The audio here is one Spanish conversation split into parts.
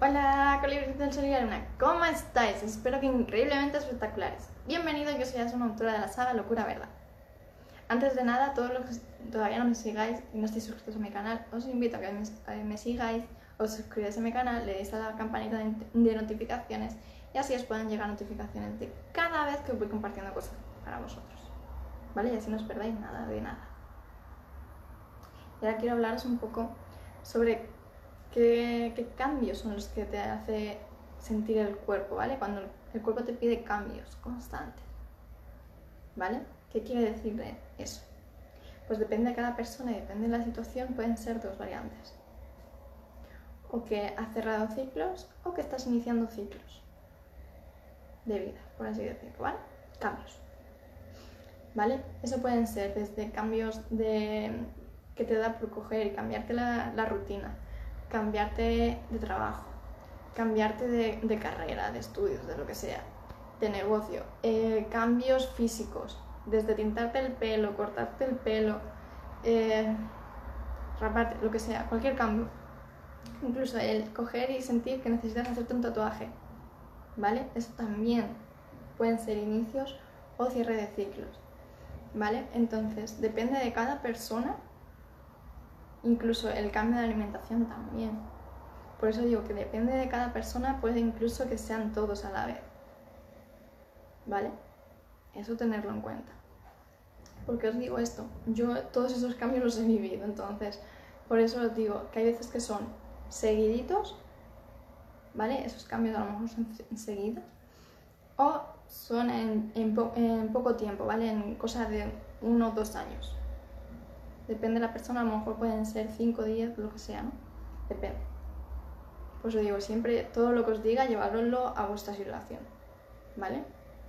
Hola, colibríes del Sol y la Luna, ¿cómo estáis? Espero que increíblemente espectaculares. Bienvenidos, yo soy Asuna, autora de la saga Locura Verdad. Antes de nada, todos los que todavía no me sigáis y no estáis suscritos a mi canal, os invito a que me, me sigáis, os suscribáis a mi canal, le deis a la campanita de, de notificaciones y así os puedan llegar notificaciones de cada vez que voy compartiendo cosas para vosotros. ¿Vale? Y así no os perdáis nada de nada. Y ahora quiero hablaros un poco sobre qué, cambios son los que te hace sentir el cuerpo, ¿vale? Cuando el cuerpo te pide cambios constantes, ¿vale? ¿Qué quiere decir eso? Pues depende de cada persona y depende de la situación, pueden ser dos variantes. O que has cerrado ciclos o que estás iniciando ciclos de vida, por así decirlo, ¿vale? Cambios. ¿Vale? Eso pueden ser desde cambios de que te da por coger y cambiarte la rutina, cambiarte de trabajo, cambiarte de, carrera, de estudios, de lo que sea, de negocio, eh, cambios físicos, desde tintarte el pelo, cortarte el pelo, eh, raparte, lo que sea, cualquier cambio. Incluso el coger y sentir que necesitas hacerte un tatuaje, ¿vale? Eso también pueden ser inicios o cierre de ciclos, ¿vale? Entonces, depende de cada persona Incluso el cambio de alimentación también. Por eso digo que depende de cada persona, puede incluso que sean todos a la vez. ¿Vale? Eso tenerlo en cuenta. Porque os digo esto, yo todos esos cambios los he vivido, entonces por eso os digo que hay veces que son seguiditos, ¿vale? Esos cambios a lo mejor son enseguida, o son en, en poco tiempo, ¿vale? En cosas de uno o dos años. Depende de la persona, a lo mejor pueden ser 5 días, lo que sea, ¿no? Depende. Por eso digo, siempre todo lo que os diga, llevaroslo a vuestra situación, ¿vale?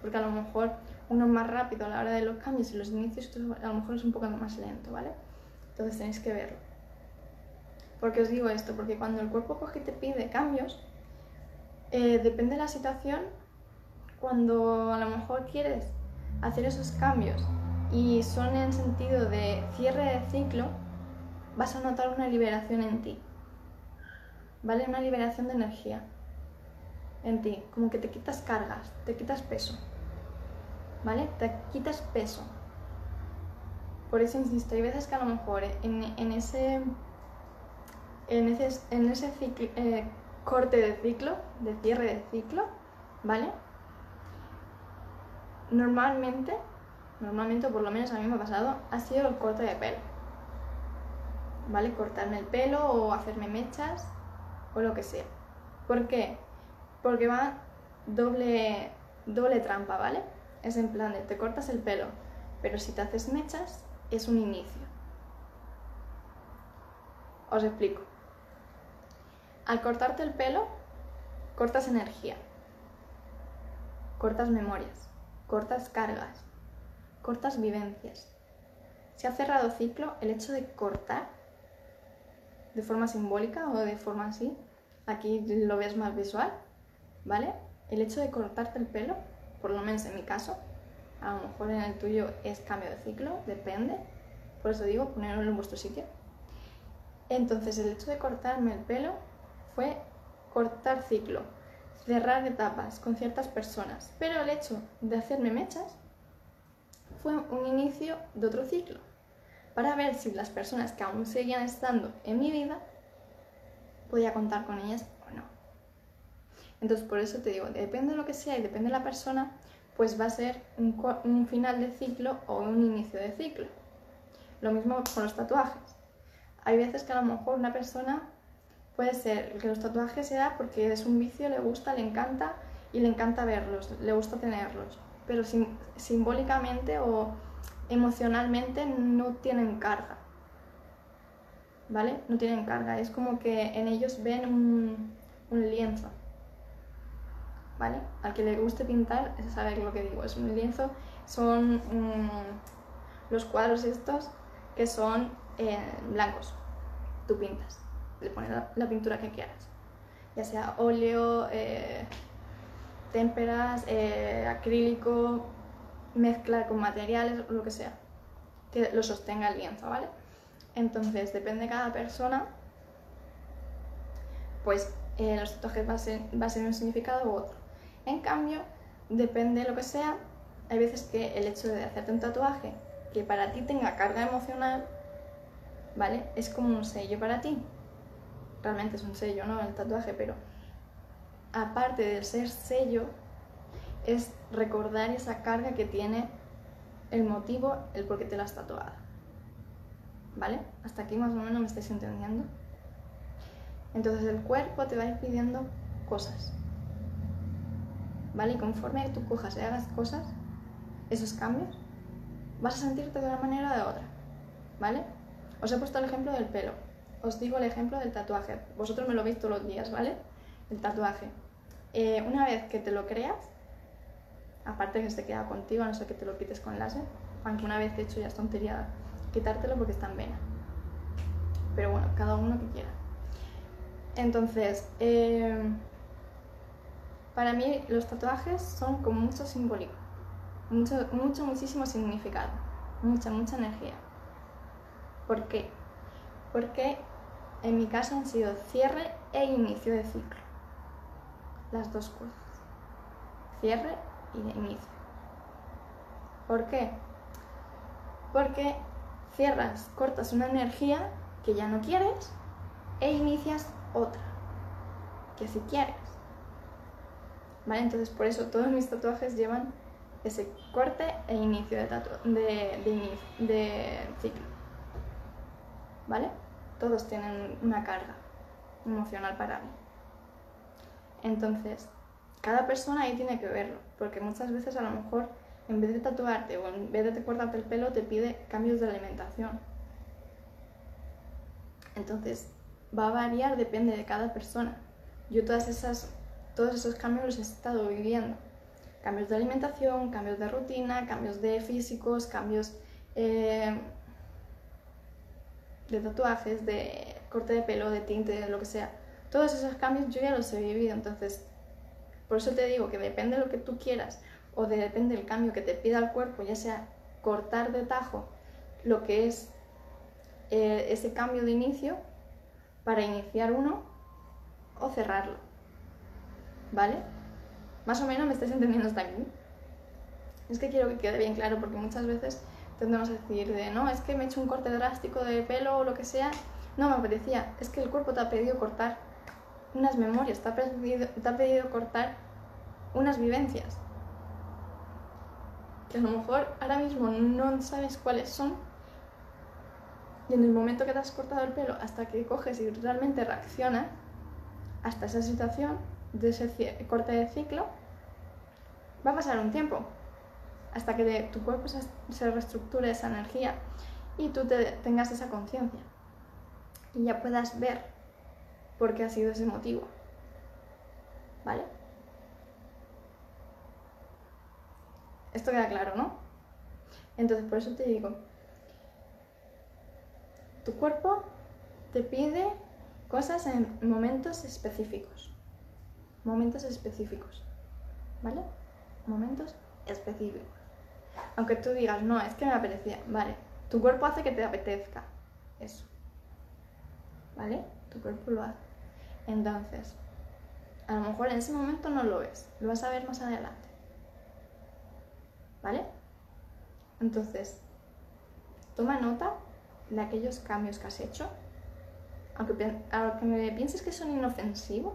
Porque a lo mejor uno es más rápido a la hora de los cambios y los inicios, a lo mejor es un poco más lento, ¿vale? Entonces tenéis que verlo. ¿Por qué os digo esto? Porque cuando el cuerpo coge te pide cambios, eh, depende de la situación, cuando a lo mejor quieres hacer esos cambios y son en sentido de cierre de ciclo, vas a notar una liberación en ti. ¿Vale? Una liberación de energía en ti, como que te quitas cargas, te quitas peso. ¿Vale? Te quitas peso. Por eso insisto, hay veces que a lo mejor en, ese en ese, en ese eh, corte de ciclo, de cierre de ciclo, ¿vale? Normalmente normalmente, por lo menos a mí me ha pasado, ha sido el corte de pelo. ¿Vale? Cortarme el pelo o hacerme mechas o lo que sea. ¿Por qué? Porque va doble, doble trampa, ¿vale? Es en plan de te cortas el pelo, pero si te haces mechas es un inicio. Os explico. Al cortarte el pelo, cortas energía, cortas memorias, cortas cargas, cortas vivencias. Se ha cerrado ciclo el hecho de cortar de forma simbólica o de forma así. Aquí lo ves más visual, ¿vale? El hecho de cortarte el pelo, por lo menos en mi caso, a lo mejor en el tuyo es cambio de ciclo, depende. Por eso digo, ponerlo en vuestro sitio. Entonces, el hecho de cortarme el pelo fue cortar ciclo, cerrar etapas con ciertas personas. Pero el hecho de hacerme mechas fue un inicio de otro ciclo, para ver si las personas que aún seguían estando en mi vida podía contar con ellas o no. Entonces, por eso te digo, depende de lo que sea y depende de la persona, pues va a ser un, final de ciclo o un inicio de ciclo. Lo mismo con los tatuajes. Hay veces que a lo mejor una persona puede ser que los tatuajes sea porque es un vicio, le gusta, le encanta y le encanta verlos, le gusta tenerlos pero simbólicamente o emocionalmente no tienen carga. ¿Vale? No tienen carga. Es como que en ellos ven un, lienzo. ¿Vale? Al que le guste pintar, sabe lo que digo. Es un lienzo, son mm, los cuadros estos que son eh, blancos. Tú pintas, le pones la, pintura que quieras. Ya sea óleo, eh, témperas, eh, acrílico, mezcla con materiales, lo que sea, que lo sostenga el lienzo, ¿vale? Entonces, depende de cada persona, pues eh, los tatuajes va a, ser, va a ser un significado u otro. En cambio, depende de lo que sea, hay veces que el hecho de hacerte un tatuaje que para ti tenga carga emocional, ¿vale? Es como un sello para ti. Realmente es un sello, ¿no? El tatuaje, pero aparte de ser sello, es recordar esa carga que tiene el motivo, el por qué te la has tatuado. ¿Vale? Hasta aquí más o menos me estáis entendiendo. Entonces el cuerpo te va a ir pidiendo cosas. ¿Vale? Y conforme tú cojas y hagas cosas, esos cambios, vas a sentirte de una manera o de otra. ¿Vale? Os he puesto el ejemplo del pelo. Os digo el ejemplo del tatuaje. Vosotros me lo veis todos los días, ¿vale? El tatuaje. Eh, una vez que te lo creas, aparte que se queda contigo, a no ser que te lo quites con láser, aunque una vez hecho ya es tontería quitártelo porque está en vena. Pero bueno, cada uno que quiera. Entonces, eh, para mí los tatuajes son como mucho simbólico, mucho, mucho, muchísimo significado, mucha, mucha energía. ¿Por qué? Porque en mi caso han sido cierre e inicio de ciclo. Las dos cosas. Cierre y inicio. ¿Por qué? Porque cierras, cortas una energía que ya no quieres e inicias otra que si quieres. ¿Vale? Entonces por eso todos mis tatuajes llevan ese corte e inicio de, de, de ciclo. ¿Vale? Todos tienen una carga emocional para mí. Entonces, cada persona ahí tiene que verlo, porque muchas veces a lo mejor en vez de tatuarte o en vez de cortarte el pelo te pide cambios de alimentación. Entonces, va a variar, depende de cada persona. Yo todas esas, todos esos cambios los he estado viviendo. Cambios de alimentación, cambios de rutina, cambios de físicos, cambios eh, de tatuajes, de corte de pelo, de tinte, de lo que sea. Todos esos cambios yo ya los he vivido, entonces por eso te digo que depende de lo que tú quieras o de, depende del cambio que te pida el cuerpo, ya sea cortar de tajo lo que es eh, ese cambio de inicio para iniciar uno o cerrarlo. ¿Vale? Más o menos me estáis entendiendo hasta aquí. Es que quiero que quede bien claro porque muchas veces tendemos a decir de no, es que me he hecho un corte drástico de pelo o lo que sea. No me apetecía, es que el cuerpo te ha pedido cortar unas memorias, te ha pedido, te ha pedido cortar unas vivencias. Que a lo mejor ahora mismo no sabes cuáles son, y en el momento que te has cortado el pelo, hasta que coges y realmente reaccionas, hasta esa situación de ese corte de ciclo, va a pasar un tiempo. Hasta que tu cuerpo se, reestructure esa energía y tú te, tengas esa conciencia. Y ya puedas ver por qué ha sido ese motivo. ¿Vale? Esto queda claro, ¿no? Entonces, por eso te digo, tu cuerpo te pide cosas en momentos específicos. Momentos específicos. ¿Vale? Momentos específicos. Aunque tú digas, no, es que me apetecía. Vale. Tu cuerpo hace que te apetezca. Eso. ¿Vale? Tu cuerpo lo hace. Entonces, a lo mejor en ese momento no lo ves. Lo vas a ver más adelante. ¿Vale? Entonces, toma nota de aquellos cambios que has hecho, aunque, aunque me pienses que son inofensivos,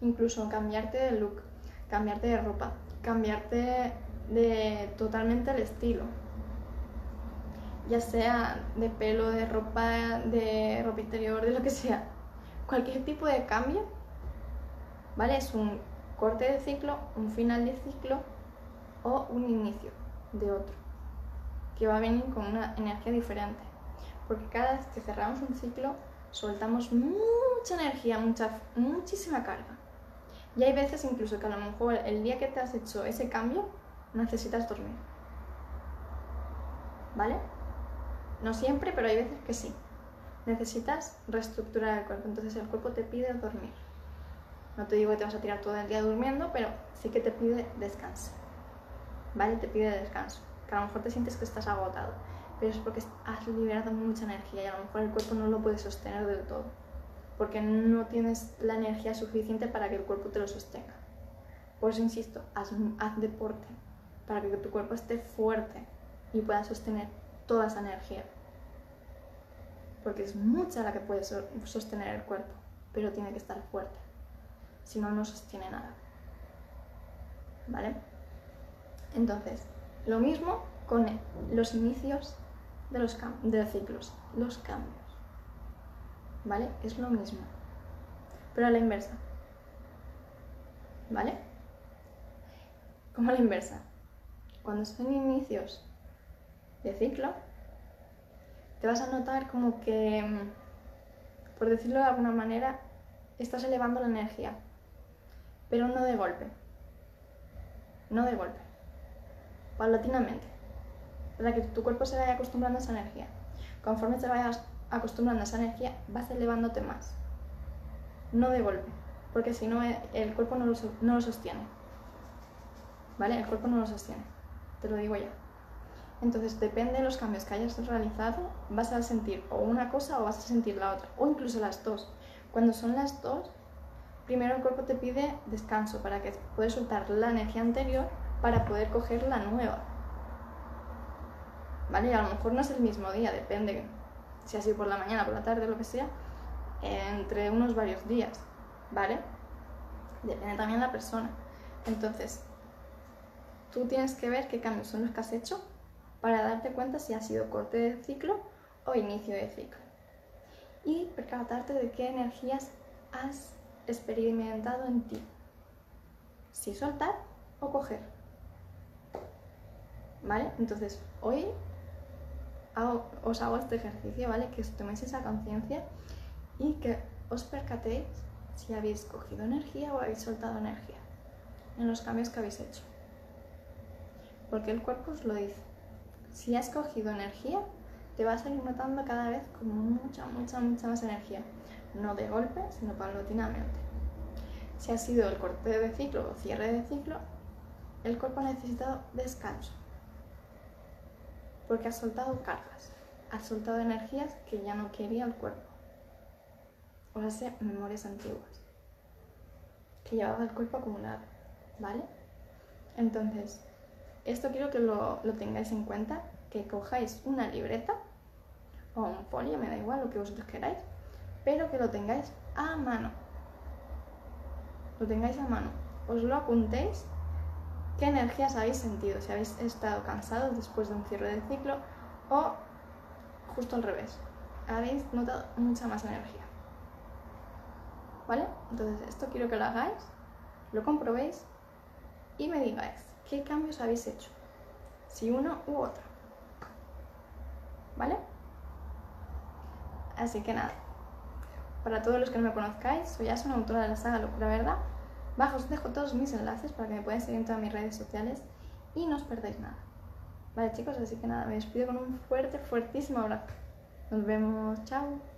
incluso cambiarte de look, cambiarte de ropa, cambiarte de totalmente el estilo, ya sea de pelo, de ropa, de ropa interior, de lo que sea, cualquier tipo de cambio, ¿vale? Es un corte de ciclo, un final de ciclo o un inicio de otro, que va a venir con una energía diferente porque cada vez que cerramos un ciclo soltamos mucha energía, mucha, muchísima carga. Y hay veces incluso que a lo mejor el día que te has hecho ese cambio necesitas dormir. ¿Vale? No siempre, pero hay veces que sí. Necesitas reestructurar el cuerpo, entonces el cuerpo te pide dormir. No te digo que te vas a tirar todo el día durmiendo, pero sí que te pide descanso. ¿Vale? Te pide descanso. Que a lo mejor te sientes que estás agotado pero es porque has liberado mucha energía y a lo mejor el cuerpo no lo puede sostener del todo. porque no tienes la energía suficiente para que el cuerpo te lo sostenga. Por eso insisto, haz, haz deporte para que tu cuerpo esté fuerte y pueda sostener toda esa energía. Porque es mucha la que puede sostener el cuerpo, pero tiene que estar fuerte. Si no, no sostiene nada. ¿Vale? Entonces, lo mismo con los inicios de los, de los ciclos, los cambios. ¿Vale? Es lo mismo. Pero a la inversa. ¿Vale? Como a la inversa. Cuando son inicios de ciclo, te vas a notar como que, mm, por decirlo de alguna manera, estás elevando la energía, pero no de golpe. No de golpe. Paulatinamente. Para que tu cuerpo se vaya acostumbrando a esa energía. Conforme te vayas acostumbrando a esa energía, vas elevándote más. No de golpe, porque si no, eh, el cuerpo no lo, no lo sostiene. ¿Vale? El cuerpo no lo sostiene. Te lo digo ya. Entonces, depende de los cambios que hayas realizado, vas a sentir o una cosa o vas a sentir la otra, o incluso las dos. Cuando son las dos, primero el cuerpo te pide descanso para que puedas soltar la energía anterior para poder coger la nueva. ¿Vale? Y a lo mejor no es el mismo día, depende si ha sido por la mañana, por la tarde, lo que sea, entre unos varios días, ¿vale? Depende también de la persona. Entonces, tú tienes que ver qué cambios son los que has hecho para darte cuenta si ha sido corte de ciclo o inicio de ciclo. Y percatarte de qué energías has experimentado en ti. Si soltar o coger. ¿Vale? Entonces, hoy os hago este ejercicio, ¿vale? Que os toméis esa conciencia y que os percatéis si habéis cogido energía o habéis soltado energía en los cambios que habéis hecho. Porque el cuerpo os lo dice. Si has cogido energía, te vas a ir notando cada vez con mucha, mucha, mucha más energía. No de golpe, sino paulatinamente. Si ha sido el corte de ciclo o cierre de ciclo, el cuerpo ha necesitado descanso. Porque has soltado cargas, has soltado energías que ya no quería el cuerpo. O sea, memorias antiguas que llevaba el cuerpo acumulado, ¿vale? Entonces, esto quiero que lo, tengáis en cuenta, que cojáis una libreta o un folio, me da igual lo que vosotros queráis, pero que lo tengáis a mano. Lo tengáis a mano. Os lo apuntéis qué energías habéis sentido, si habéis estado cansados después de un cierre de ciclo o justo al revés. Habéis notado mucha más energía. ¿Vale? Entonces esto quiero que lo hagáis, lo comprobéis y me digáis qué cambios habéis hecho, si uno u otro. ¿Vale? Así que nada, para todos los que no me conozcáis, soy una autora de la saga Locura Verdad. Bajo os dejo todos mis enlaces para que me puedan seguir en todas mis redes sociales y no os perdáis nada. Vale chicos, así que nada, me despido con un fuerte, fuertísimo abrazo. Nos vemos, chao.